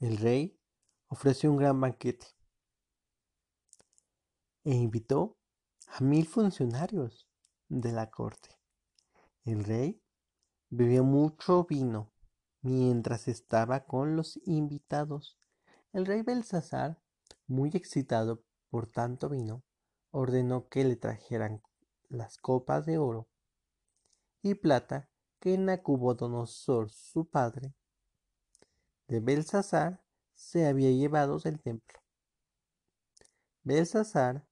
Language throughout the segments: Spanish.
el rey ofreció un gran banquete e invitó a mil funcionarios de la corte. El rey bebió mucho vino mientras estaba con los invitados. El rey Belsasar, muy excitado por tanto vino, ordenó que le trajeran las copas de oro y plata que Nacubodonosor, su padre, de Belsasar, se había llevado del templo. Belsasar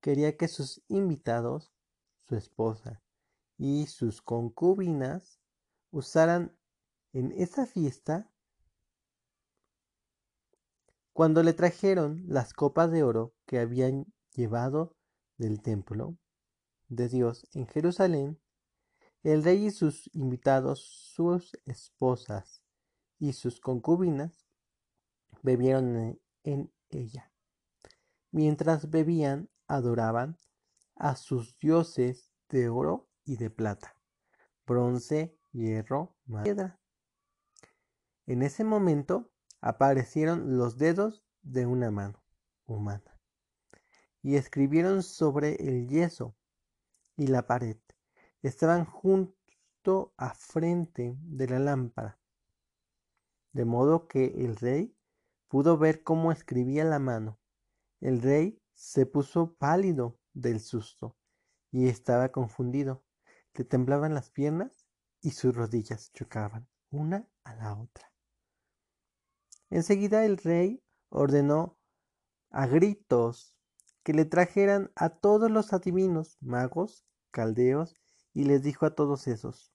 quería que sus invitados, su esposa y sus concubinas usaran en esa fiesta cuando le trajeron las copas de oro que habían llevado del templo de Dios en Jerusalén, el rey y sus invitados, sus esposas y sus concubinas bebieron en ella. Mientras bebían, adoraban a sus dioses de oro y de plata, bronce, hierro, piedra. En ese momento aparecieron los dedos de una mano humana y escribieron sobre el yeso y la pared. Estaban justo a frente de la lámpara, de modo que el rey pudo ver cómo escribía la mano. El rey se puso pálido del susto y estaba confundido. Le temblaban las piernas y sus rodillas chocaban una a la otra. Enseguida el rey ordenó a gritos que le trajeran a todos los adivinos, magos, caldeos, y les dijo a todos esos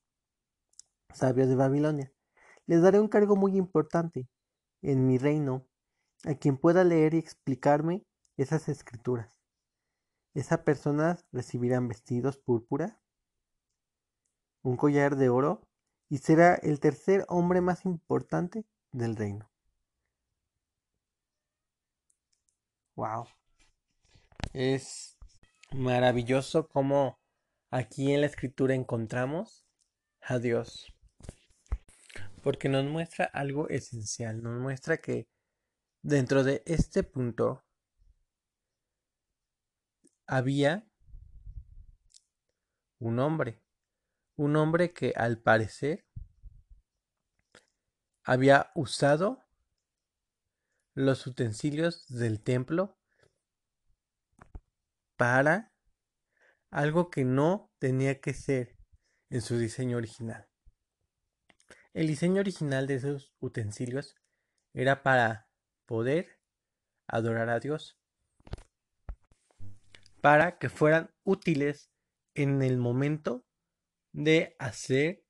sabios de Babilonia, les daré un cargo muy importante en mi reino a quien pueda leer y explicarme esas escrituras. Esas personas recibirán vestidos púrpura, un collar de oro y será el tercer hombre más importante del reino. Wow. Es maravilloso cómo aquí en la escritura encontramos a Dios. Porque nos muestra algo esencial, nos muestra que dentro de este punto había un hombre, un hombre que al parecer había usado los utensilios del templo para algo que no tenía que ser en su diseño original. El diseño original de esos utensilios era para poder adorar a Dios, para que fueran útiles en el momento de hacer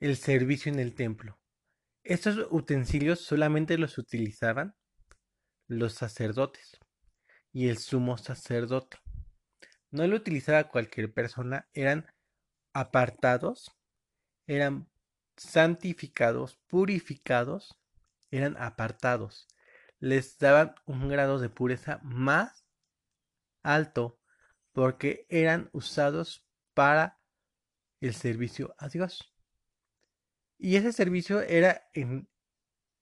el servicio en el templo. Estos utensilios solamente los utilizaban los sacerdotes y el sumo sacerdote. No lo utilizaba cualquier persona, eran apartados, eran santificados, purificados, eran apartados. Les daban un grado de pureza más alto porque eran usados para el servicio a Dios. Y ese servicio era en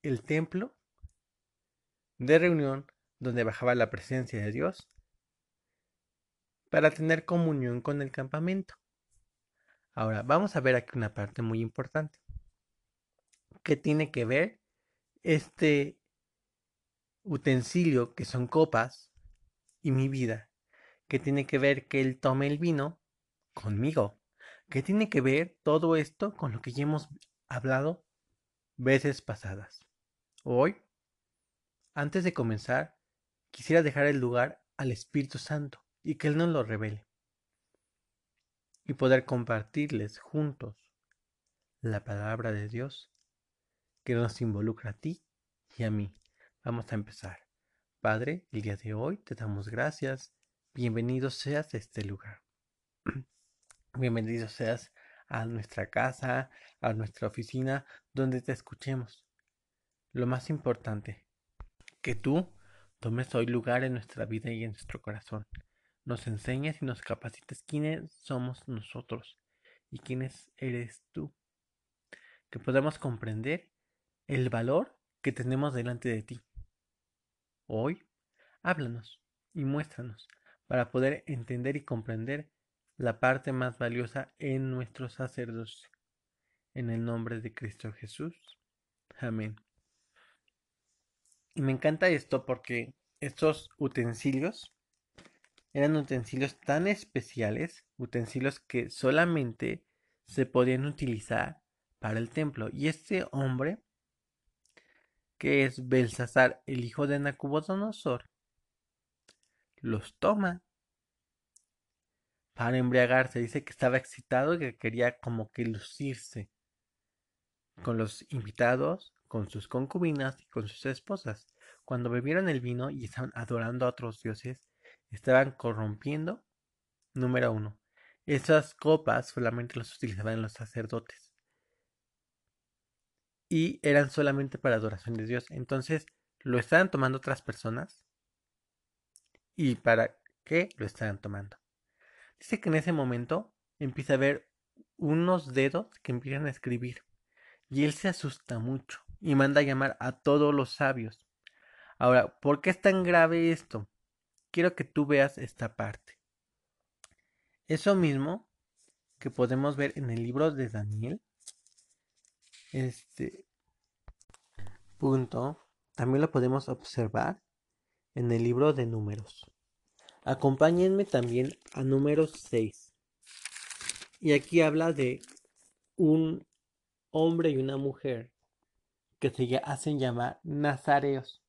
el templo de reunión donde bajaba la presencia de Dios para tener comunión con el campamento. Ahora, vamos a ver aquí una parte muy importante. ¿Qué tiene que ver este utensilio que son copas y mi vida? ¿Qué tiene que ver que Él tome el vino conmigo? ¿Qué tiene que ver todo esto con lo que ya hemos hablado veces pasadas. Hoy, antes de comenzar, quisiera dejar el lugar al Espíritu Santo y que Él nos lo revele. Y poder compartirles juntos la palabra de Dios que nos involucra a ti y a mí. Vamos a empezar. Padre, el día de hoy te damos gracias. Bienvenido seas a este lugar. Bienvenido seas a nuestra casa, a nuestra oficina, donde te escuchemos. Lo más importante, que tú tomes hoy lugar en nuestra vida y en nuestro corazón. Nos enseñes y nos capacites quiénes somos nosotros y quiénes eres tú. Que podamos comprender el valor que tenemos delante de ti. Hoy, háblanos y muéstranos para poder entender y comprender la parte más valiosa en nuestro sacerdocio. En el nombre de Cristo Jesús. Amén. Y me encanta esto porque estos utensilios eran utensilios tan especiales, utensilios que solamente se podían utilizar para el templo. Y este hombre, que es Belsasar, el hijo de Nacubodonosor, los toma para embriagarse. Dice que estaba excitado y que quería como que lucirse con los invitados, con sus concubinas y con sus esposas. Cuando bebieron el vino y estaban adorando a otros dioses, estaban corrompiendo. Número uno. Esas copas solamente las utilizaban los sacerdotes. Y eran solamente para adoración de Dios. Entonces, lo estaban tomando otras personas. ¿Y para qué lo estaban tomando? Dice que en ese momento empieza a ver unos dedos que empiezan a escribir. Y él se asusta mucho y manda a llamar a todos los sabios. Ahora, ¿por qué es tan grave esto? Quiero que tú veas esta parte. Eso mismo que podemos ver en el libro de Daniel. Este punto también lo podemos observar en el libro de números. Acompáñenme también a número 6. Y aquí habla de un hombre y una mujer que se hacen llamar nazareos.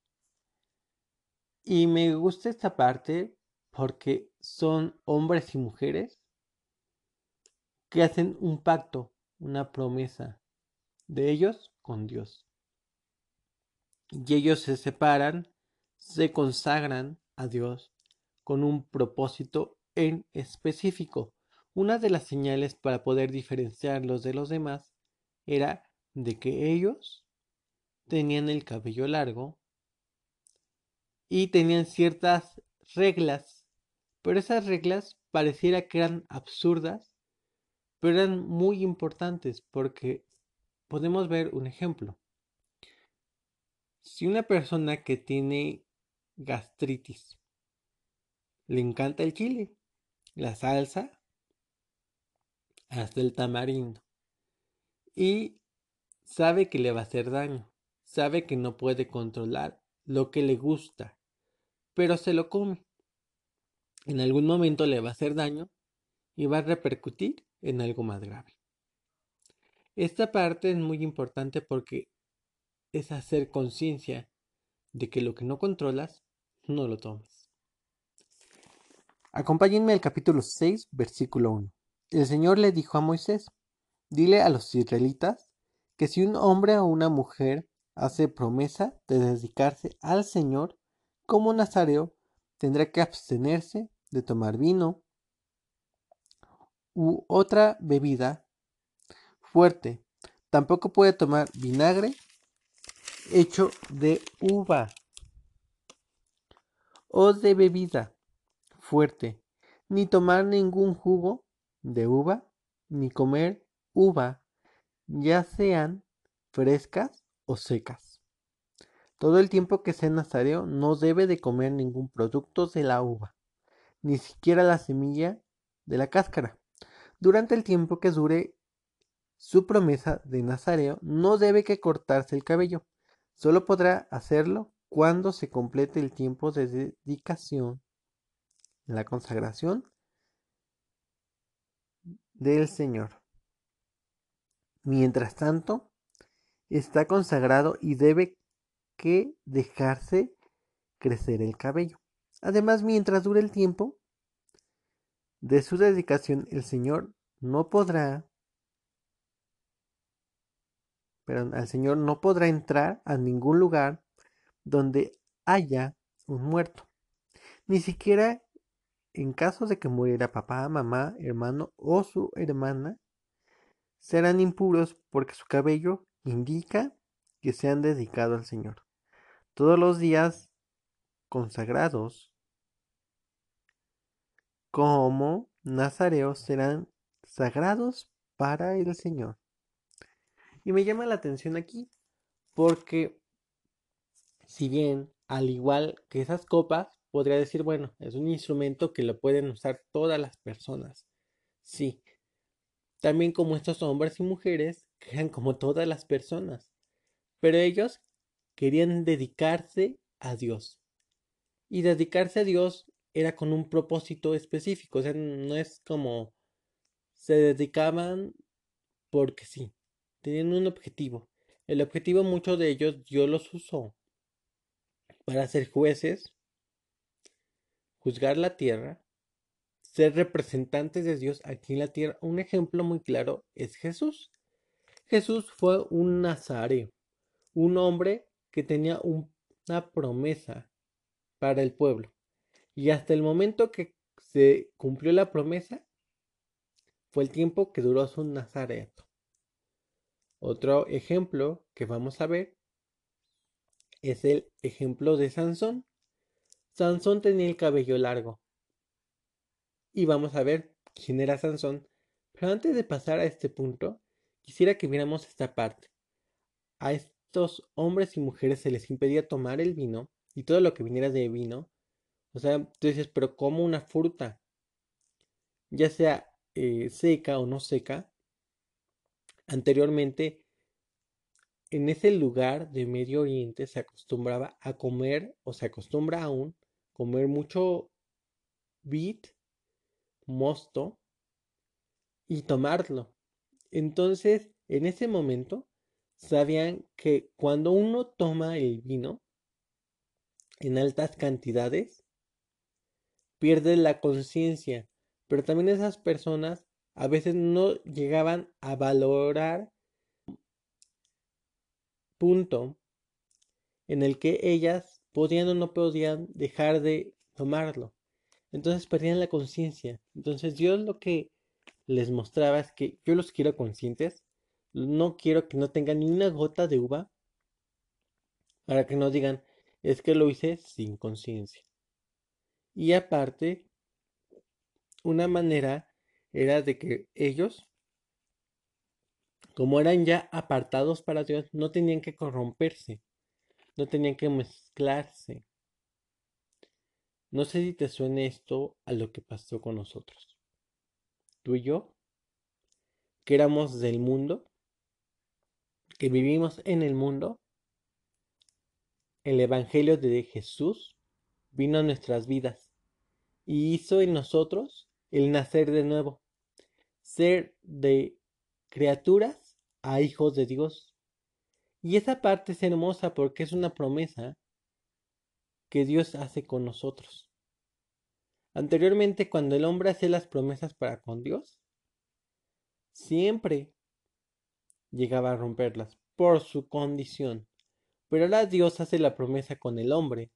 Y me gusta esta parte porque son hombres y mujeres que hacen un pacto, una promesa de ellos con Dios. Y ellos se separan, se consagran a Dios con un propósito en específico. Una de las señales para poder diferenciarlos de los demás era de que ellos tenían el cabello largo y tenían ciertas reglas, pero esas reglas pareciera que eran absurdas, pero eran muy importantes porque podemos ver un ejemplo. Si una persona que tiene gastritis le encanta el chile, la salsa, hasta el tamarindo. Y sabe que le va a hacer daño, sabe que no puede controlar lo que le gusta, pero se lo come. En algún momento le va a hacer daño y va a repercutir en algo más grave. Esta parte es muy importante porque es hacer conciencia de que lo que no controlas, no lo tomes. Acompáñenme al capítulo 6, versículo 1. El Señor le dijo a Moisés, dile a los israelitas que si un hombre o una mujer hace promesa de dedicarse al Señor como nazareo, tendrá que abstenerse de tomar vino u otra bebida fuerte. Tampoco puede tomar vinagre hecho de uva o de bebida fuerte, ni tomar ningún jugo de uva, ni comer uva, ya sean frescas o secas. Todo el tiempo que sea nazareo no debe de comer ningún producto de la uva, ni siquiera la semilla de la cáscara. Durante el tiempo que dure su promesa de nazareo, no debe que cortarse el cabello. Solo podrá hacerlo cuando se complete el tiempo de dedicación la consagración del Señor. Mientras tanto, está consagrado y debe que dejarse crecer el cabello. Además, mientras dure el tiempo de su dedicación, el Señor no podrá, pero al Señor no podrá entrar a ningún lugar donde haya un muerto, ni siquiera en caso de que muriera papá, mamá, hermano o su hermana, serán impuros porque su cabello indica que se han dedicado al Señor. Todos los días consagrados como nazareos serán sagrados para el Señor. Y me llama la atención aquí porque Si bien, al igual que esas copas, podría decir, bueno, es un instrumento que lo pueden usar todas las personas. Sí. También como estos hombres y mujeres, que eran como todas las personas. Pero ellos querían dedicarse a Dios. Y dedicarse a Dios era con un propósito específico. O sea, no es como se dedicaban porque sí. Tenían un objetivo. El objetivo muchos de ellos Dios los usó para ser jueces, juzgar la tierra, ser representantes de Dios aquí en la tierra. Un ejemplo muy claro es Jesús. Jesús fue un nazareo, un hombre que tenía una promesa para el pueblo. Y hasta el momento que se cumplió la promesa, fue el tiempo que duró su nazareato. Otro ejemplo que vamos a ver es el ejemplo de Sansón. Sansón tenía el cabello largo. Y vamos a ver quién era Sansón. Pero antes de pasar a este punto, quisiera que viéramos esta parte. A hombres y mujeres se les impedía tomar el vino y todo lo que viniera de vino. O sea, tú dices, pero como una fruta, ya sea eh, seca o no seca, anteriormente en ese lugar de Medio Oriente se acostumbraba a comer, o se acostumbra aún, comer mucho bit, mosto, y tomarlo. Entonces, en ese momento, sabían que cuando uno toma el vino en altas cantidades, pierde la conciencia. Pero también esas personas a veces no llegaban a valorar punto en el que ellas podían o no podían dejar de tomarlo. Entonces perdían la conciencia. Entonces Dios lo que les mostraba es que yo los quiero conscientes. No quiero que no tengan ni una gota de uva para que no digan es que lo hice sin conciencia. Y aparte, una manera era de que ellos como eran ya apartados para Dios, no tenían que corromperse, no tenían que mezclarse. No sé si te suene esto a lo que pasó con nosotros. Tú y yo, que éramos del mundo, que vivimos en el mundo, el Evangelio de Jesús vino a nuestras vidas y hizo en nosotros el nacer de nuevo, ser de criaturas a hijos de Dios. Y esa parte es hermosa porque es una promesa que Dios hace con nosotros. Anteriormente, cuando el hombre hacía las promesas para con Dios, siempre llegaba a romperlas por su condición. Pero ahora Dios hace la promesa con el hombre.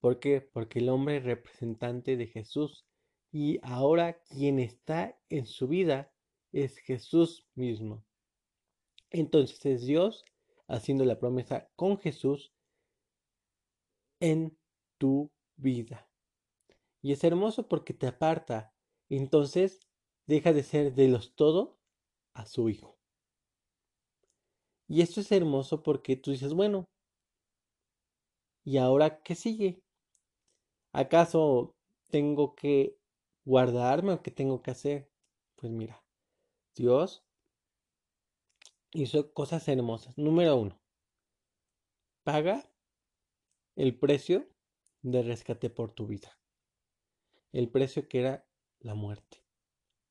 ¿Por qué? Porque el hombre es representante de Jesús. Y ahora quien está en su vida es Jesús mismo. Entonces es Dios haciendo la promesa con Jesús en tu vida. Y es hermoso porque te aparta. Entonces deja de ser de los todo a su hijo. Y esto es hermoso porque tú dices, bueno, ¿y ahora qué sigue? ¿Acaso tengo que guardarme o qué tengo que hacer? Pues mira, Dios hizo cosas hermosas. Número uno, paga el precio de rescate por tu vida. El precio que era la muerte.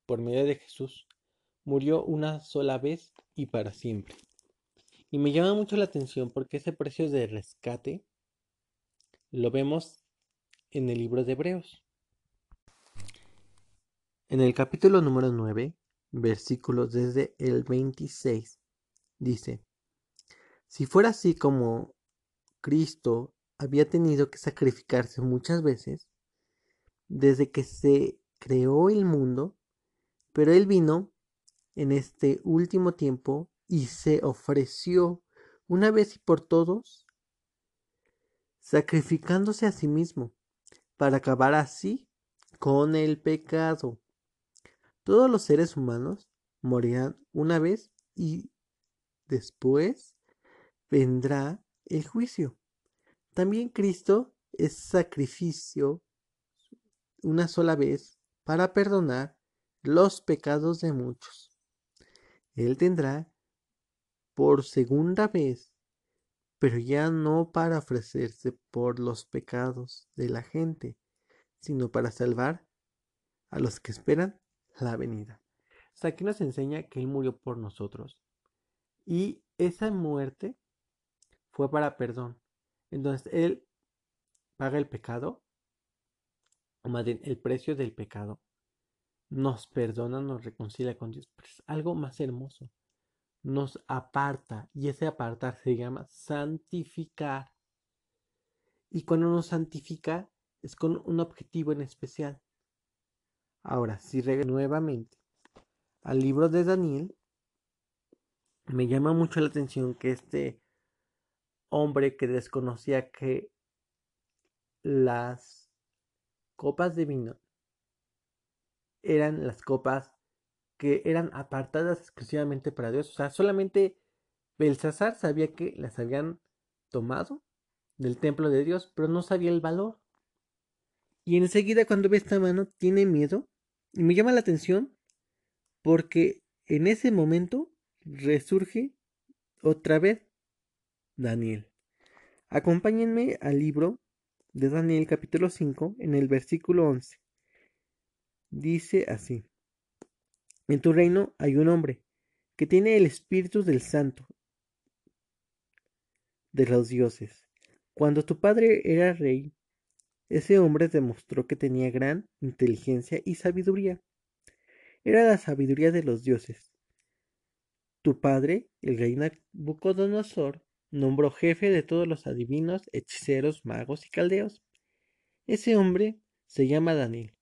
Por medio de Jesús, murió una sola vez y para siempre. Y me llama mucho la atención porque ese precio de rescate lo vemos en el libro de Hebreos. En el capítulo número 9 versículos desde el 26. Dice, si fuera así como Cristo había tenido que sacrificarse muchas veces, desde que se creó el mundo, pero Él vino en este último tiempo y se ofreció una vez y por todos, sacrificándose a sí mismo, para acabar así con el pecado todos los seres humanos morirán una vez y después vendrá el juicio. también Cristo es sacrificio una sola vez para perdonar los pecados de muchos. Él tendrá por segunda vez, pero ya no para ofrecerse por los pecados de la gente, sino para salvar a los que esperan la venida. O aquí nos enseña que Él murió por nosotros. Y esa muerte fue para perdón. Entonces Él paga el pecado, o más bien el precio del pecado. Nos perdona, nos reconcilia con Dios. Pero es algo más hermoso. Nos aparta. Y ese apartar se llama santificar. Y cuando nos santifica es con un objetivo en especial. Ahora, si regreso nuevamente al libro de Daniel, me llama mucho la atención que este hombre que desconocía que las copas de vino eran las copas que eran apartadas exclusivamente para Dios. O sea, solamente Belsasar sabía que las habían tomado del templo de Dios, pero no sabía el valor. Y enseguida cuando ve esta mano tiene miedo y me llama la atención porque en ese momento resurge otra vez Daniel. Acompáñenme al libro de Daniel capítulo 5 en el versículo 11. Dice así. En tu reino hay un hombre que tiene el espíritu del santo de los dioses. Cuando tu padre era rey, ese hombre demostró que tenía gran inteligencia y sabiduría. Era la sabiduría de los dioses. Tu padre, el rey Nabucodonosor, nombró jefe de todos los adivinos, hechiceros, magos y caldeos. Ese hombre se llama Daniel,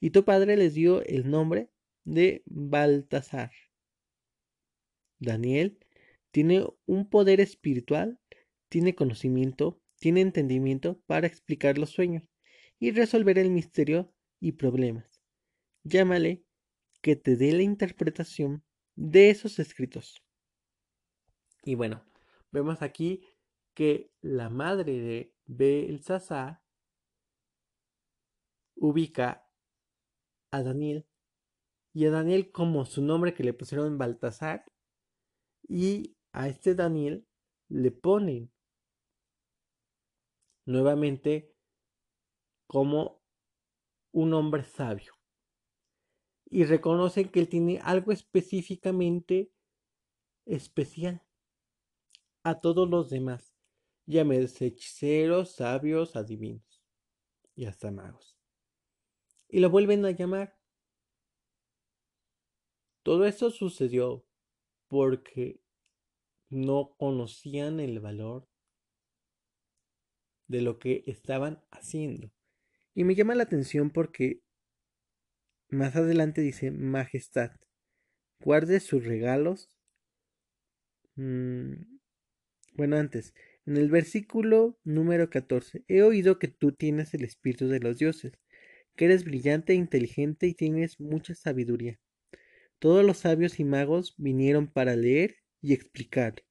y tu padre les dio el nombre de Baltasar. Daniel tiene un poder espiritual, tiene conocimiento, tiene entendimiento para explicar los sueños y resolver el misterio y problemas. Llámale que te dé la interpretación de esos escritos. Y bueno, vemos aquí que la madre de Belsasar ubica a Daniel y a Daniel como su nombre que le pusieron Baltasar y a este Daniel le ponen nuevamente como un hombre sabio. Y reconocen que él tiene algo específicamente especial a todos los demás. Llámese hechiceros, sabios, adivinos y hasta magos. Y lo vuelven a llamar. Todo eso sucedió porque no conocían el valor de lo que estaban haciendo. Y me llama la atención porque más adelante dice, Majestad, guarde sus regalos. Mm, bueno, antes, en el versículo número 14, he oído que tú tienes el espíritu de los dioses, que eres brillante e inteligente y tienes mucha sabiduría. Todos los sabios y magos vinieron para leer y explicar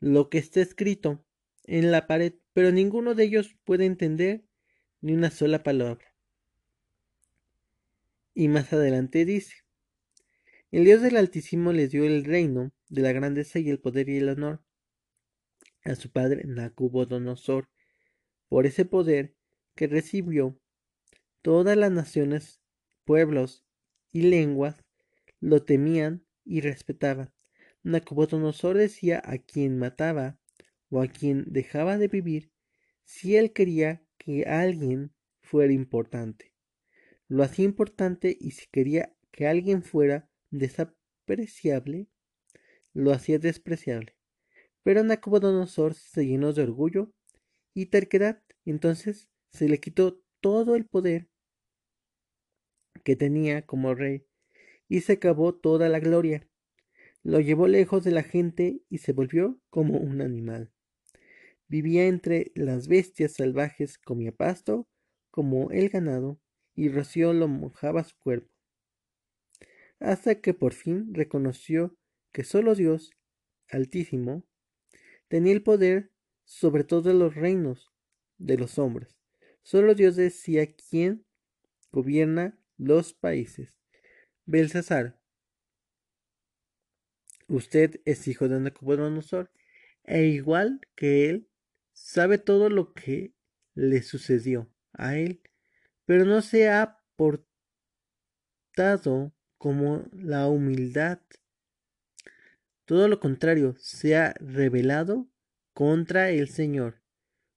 lo que está escrito en la pared, pero ninguno de ellos puede entender ni una sola palabra. Y más adelante dice, el Dios del Altísimo les dio el reino de la grandeza y el poder y el honor a su padre Nacubodonosor. Por ese poder que recibió, todas las naciones, pueblos y lenguas lo temían y respetaban. Nacubodonosor decía a quien mataba o a quien dejaba de vivir si él quería que alguien fuera importante. Lo hacía importante y si quería que alguien fuera desapreciable, lo hacía despreciable. Pero Nabucodonosor se llenó de orgullo y terquedad, entonces se le quitó todo el poder que tenía como rey y se acabó toda la gloria. Lo llevó lejos de la gente y se volvió como un animal. Vivía entre las bestias salvajes, comía pasto como el ganado, y rocío lo mojaba su cuerpo. Hasta que por fin reconoció que solo Dios, Altísimo, tenía el poder sobre todos los reinos de los hombres. Solo Dios decía quién gobierna los países. Belsasar, usted es hijo de Nabucodonosor, e igual que él, sabe todo lo que le sucedió a él, pero no se ha portado como la humildad. Todo lo contrario, se ha rebelado contra el Señor.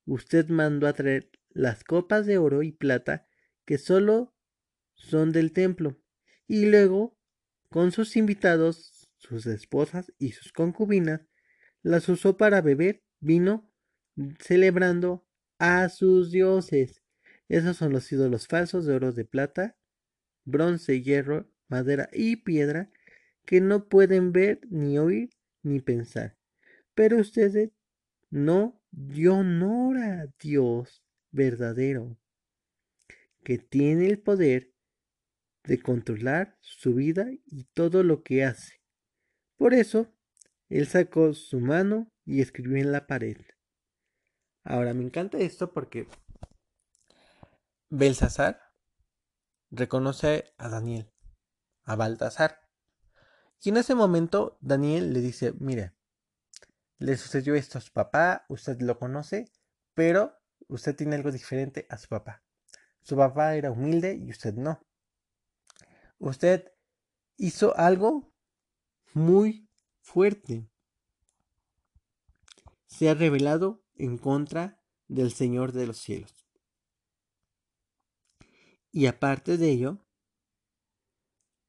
Usted mandó a traer las copas de oro y plata que solo son del templo, y luego, con sus invitados, sus esposas y sus concubinas, las usó para beber vino, celebrando a sus dioses. Esos son los ídolos falsos de oro, de plata, bronce, hierro, madera y piedra, que no pueden ver, ni oír, ni pensar. Pero ustedes no dio a Dios verdadero, que tiene el poder de controlar su vida y todo lo que hace. Por eso, él sacó su mano y escribió en la pared. Ahora me encanta esto porque Belsasar reconoce a Daniel, a Baltasar. Y en ese momento Daniel le dice, mire, le sucedió esto a su papá, usted lo conoce, pero usted tiene algo diferente a su papá. Su papá era humilde y usted no. Usted hizo algo muy fuerte. Se ha revelado en contra del Señor de los cielos. Y aparte de ello,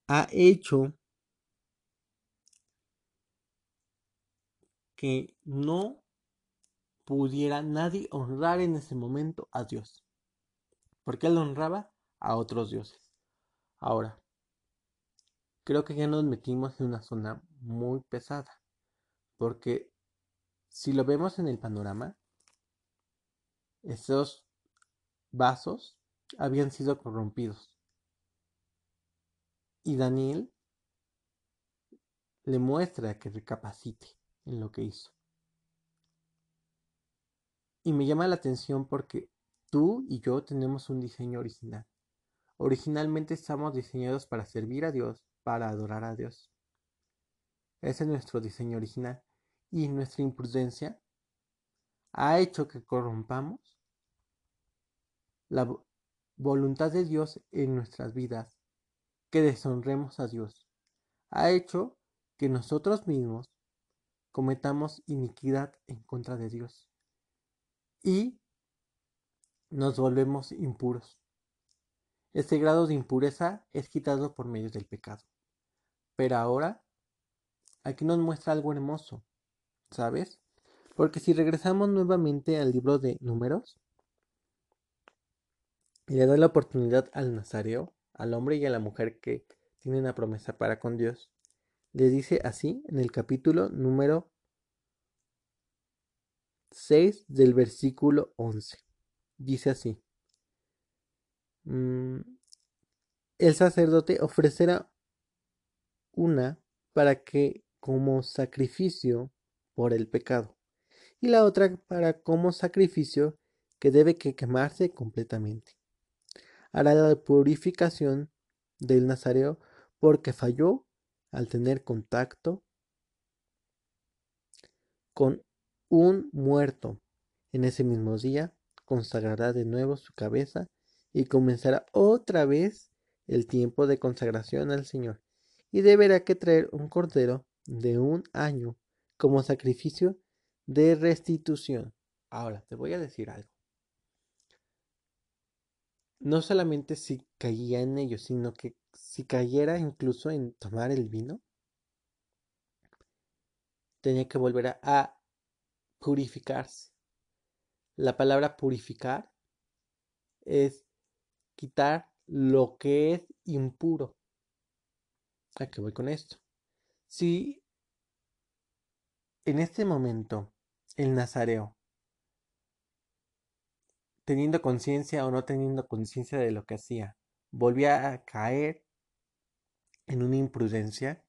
ha hecho que no pudiera nadie honrar en ese momento a Dios. Porque él honraba a otros dioses. Ahora, creo que ya nos metimos en una zona muy pesada. Porque si lo vemos en el panorama, esos vasos habían sido corrompidos. Y Daniel le muestra que recapacite en lo que hizo. Y me llama la atención porque tú y yo tenemos un diseño original. Originalmente estamos diseñados para servir a Dios, para adorar a Dios. Ese es nuestro diseño original. Y nuestra imprudencia ha hecho que corrompamos la voluntad de Dios en nuestras vidas, que deshonremos a Dios. Ha hecho que nosotros mismos cometamos iniquidad en contra de Dios y nos volvemos impuros. Este grado de impureza es quitado por medio del pecado. Pero ahora, aquí nos muestra algo hermoso, ¿sabes? Porque si regresamos nuevamente al libro de números, y le da la oportunidad al nazareo, al hombre y a la mujer que tienen la promesa para con Dios, le dice así en el capítulo número 6 del versículo 11. Dice así. Mm, el sacerdote ofrecerá una para que como sacrificio por el pecado y la otra para como sacrificio que debe que quemarse completamente. Hará la purificación del nazareo porque falló al tener contacto con un muerto. En ese mismo día consagrará de nuevo su cabeza y comenzará otra vez el tiempo de consagración al Señor. Y deberá que traer un cordero de un año como sacrificio de restitución. Ahora, te voy a decir algo. No solamente si caía en ello, sino que si cayera incluso en tomar el vino, tenía que volver a purificarse. La palabra purificar es quitar lo que es impuro. ¿A qué voy con esto? Si en este momento el nazareo, teniendo conciencia o no teniendo conciencia de lo que hacía, volvía a caer en una imprudencia,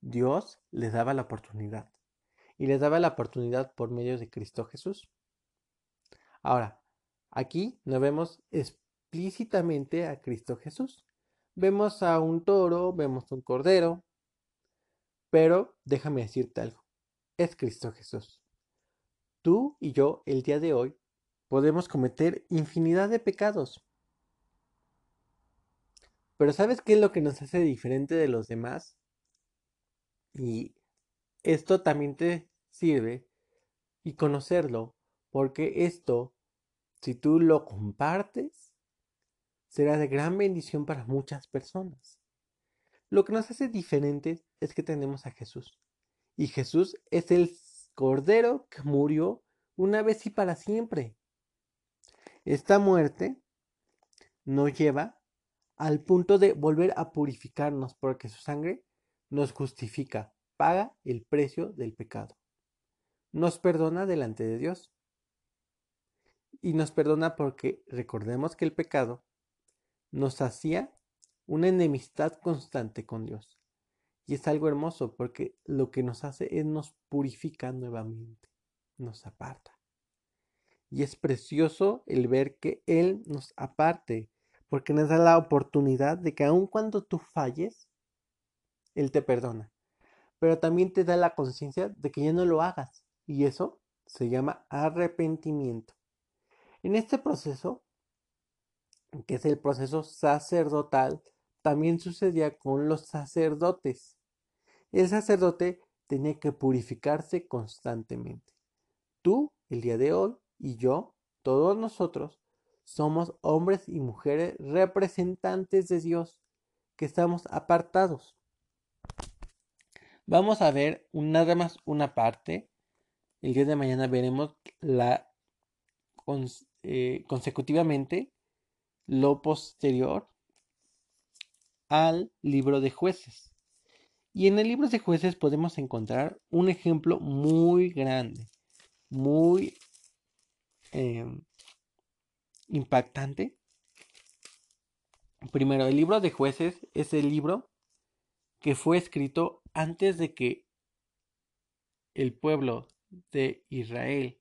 Dios les daba la oportunidad y les daba la oportunidad por medio de Cristo Jesús. Ahora, aquí no vemos explícitamente a Cristo Jesús. Vemos a un toro, vemos un cordero, pero déjame decirte algo, es Cristo Jesús. Tú y yo el día de hoy podemos cometer infinidad de pecados. Pero ¿sabes qué es lo que nos hace diferente de los demás? Y esto también te sirve y conocerlo, porque esto, si tú lo compartes, será de gran bendición para muchas personas. Lo que nos hace diferentes es que tenemos a Jesús. Y Jesús es el Cordero que murió una vez y para siempre. Esta muerte nos lleva al punto de volver a purificarnos porque su sangre nos justifica, paga el precio del pecado. Nos perdona delante de Dios. Y nos perdona porque recordemos que el pecado nos hacía una enemistad constante con Dios. Y es algo hermoso porque lo que nos hace es nos purifica nuevamente, nos aparta. Y es precioso el ver que Él nos aparte, porque nos da la oportunidad de que aun cuando tú falles, Él te perdona. Pero también te da la conciencia de que ya no lo hagas. Y eso se llama arrepentimiento. En este proceso, que es el proceso sacerdotal, también sucedía con los sacerdotes. El sacerdote tenía que purificarse constantemente. Tú, el día de hoy, y yo, todos nosotros, somos hombres y mujeres representantes de Dios, que estamos apartados. Vamos a ver nada más una parte. El día de mañana veremos la eh, consecutivamente lo posterior al libro de jueces. Y en el libro de jueces podemos encontrar un ejemplo muy grande, muy Em, impactante. Primero, el libro de jueces es el libro que fue escrito antes de que el pueblo de Israel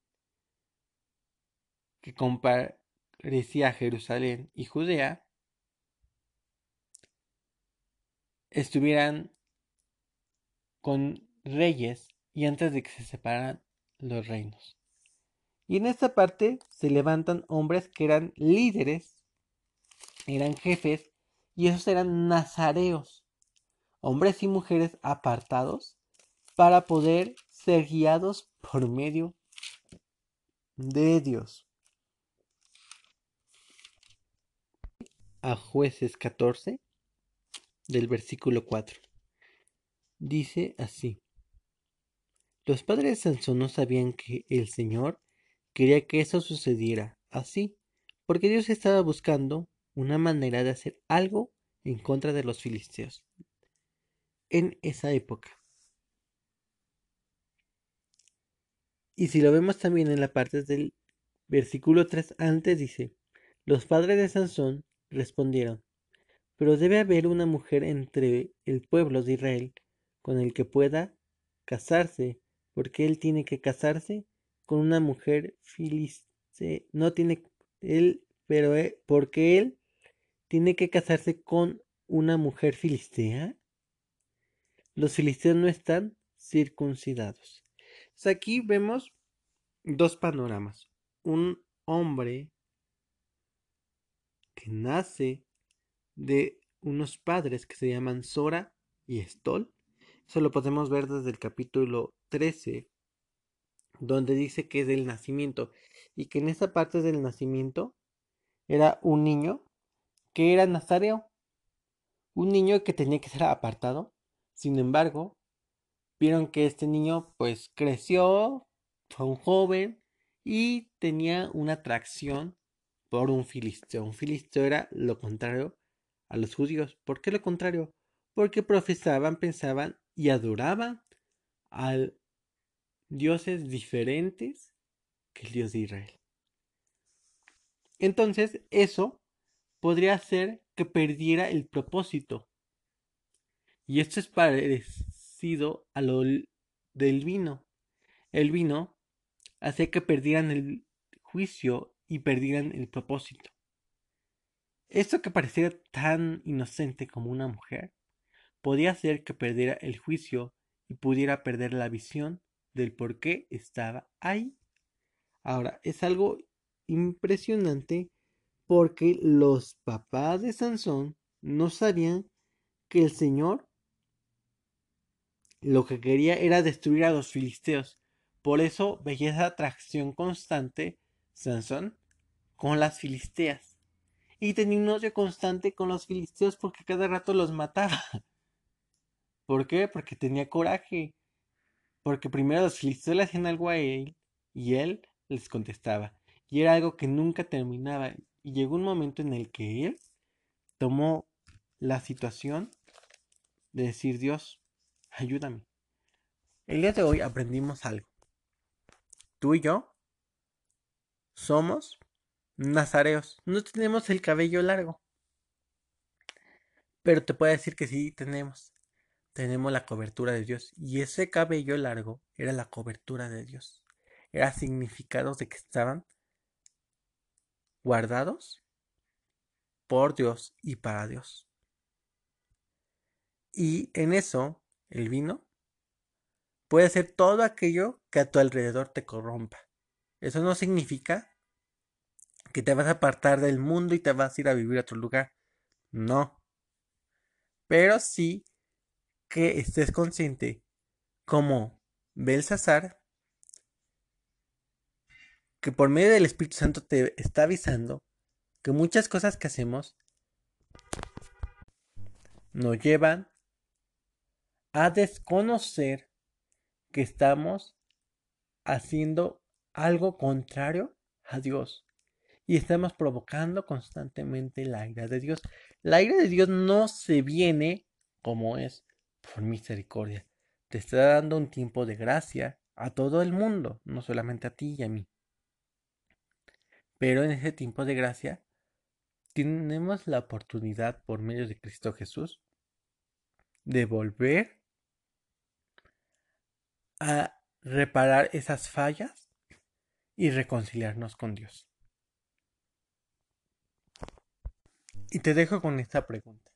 que comparecía a Jerusalén y Judea estuvieran con reyes y antes de que se separaran los reinos. Y en esta parte se levantan hombres que eran líderes, eran jefes, y esos eran nazareos, hombres y mujeres apartados para poder ser guiados por medio de Dios. A jueces 14 del versículo 4. Dice así. Los padres de Sansón no sabían que el Señor Quería que eso sucediera así, porque Dios estaba buscando una manera de hacer algo en contra de los filisteos en esa época. Y si lo vemos también en la parte del versículo 3 antes dice, los padres de Sansón respondieron, pero debe haber una mujer entre el pueblo de Israel con el que pueda casarse, porque él tiene que casarse con una mujer filiste, no tiene él, pero eh, porque él tiene que casarse con una mujer filistea. Los filisteos no están circuncidados. aquí vemos dos panoramas. Un hombre que nace de unos padres que se llaman Sora y Estol. Eso lo podemos ver desde el capítulo 13 donde dice que es del nacimiento y que en esa parte del nacimiento era un niño que era nazareo, un niño que tenía que ser apartado. Sin embargo, vieron que este niño pues creció, fue un joven y tenía una atracción por un filisteo. Un filisteo era lo contrario a los judíos. ¿Por qué lo contrario? Porque profesaban, pensaban y adoraban al dioses diferentes que el Dios de Israel. Entonces, eso podría hacer que perdiera el propósito. Y esto es parecido a lo del vino. El vino hacía que perdieran el juicio y perdieran el propósito. Esto que parecía tan inocente como una mujer, podía hacer que perdiera el juicio y pudiera perder la visión del por qué estaba ahí. Ahora, es algo impresionante porque los papás de Sansón no sabían que el Señor lo que quería era destruir a los filisteos. Por eso veía esa atracción constante Sansón con las filisteas. Y tenía un odio constante con los filisteos porque cada rato los mataba. ¿Por qué? Porque tenía coraje. Porque primero los filisteos le hacían algo a él y él les contestaba. Y era algo que nunca terminaba. Y llegó un momento en el que él tomó la situación de decir, Dios, ayúdame. El día de hoy aprendimos algo. Tú y yo somos nazareos. No tenemos el cabello largo. Pero te puedo decir que sí tenemos. Tenemos la cobertura de Dios. Y ese cabello largo era la cobertura de Dios. Era significado de que estaban guardados por Dios y para Dios. Y en eso, el vino puede ser todo aquello que a tu alrededor te corrompa. Eso no significa que te vas a apartar del mundo y te vas a ir a vivir a otro lugar. No. Pero sí que estés consciente como Belsasar que por medio del Espíritu Santo te está avisando que muchas cosas que hacemos nos llevan a desconocer que estamos haciendo algo contrario a Dios y estamos provocando constantemente la ira de Dios. La ira de Dios no se viene como es por misericordia. Te está dando un tiempo de gracia a todo el mundo, no solamente a ti y a mí. Pero en ese tiempo de gracia tenemos la oportunidad por medio de Cristo Jesús de volver a reparar esas fallas y reconciliarnos con Dios. Y te dejo con esta pregunta.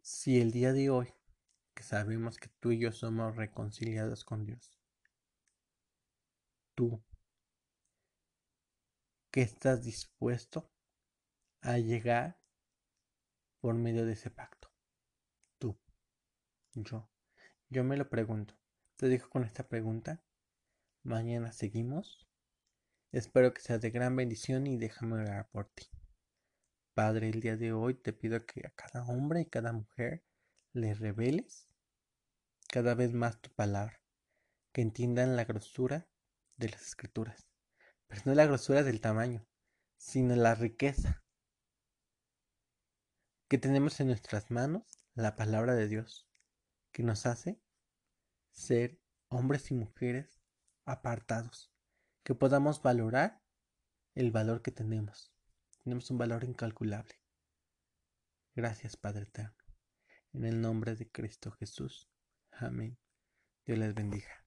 Si el día de hoy, que sabemos que tú y yo somos reconciliados con Dios, tú que estás dispuesto a llegar por medio de ese pacto. Tú, yo, yo me lo pregunto. Te dejo con esta pregunta. Mañana seguimos. Espero que sea de gran bendición y déjame orar por ti. Padre, el día de hoy te pido que a cada hombre y cada mujer le reveles cada vez más tu palabra, que entiendan la grosura de las escrituras pero no la grosura del tamaño, sino la riqueza que tenemos en nuestras manos, la palabra de Dios, que nos hace ser hombres y mujeres apartados, que podamos valorar el valor que tenemos. Tenemos un valor incalculable. Gracias, Padre Eterno. En el nombre de Cristo Jesús. Amén. Dios les bendiga.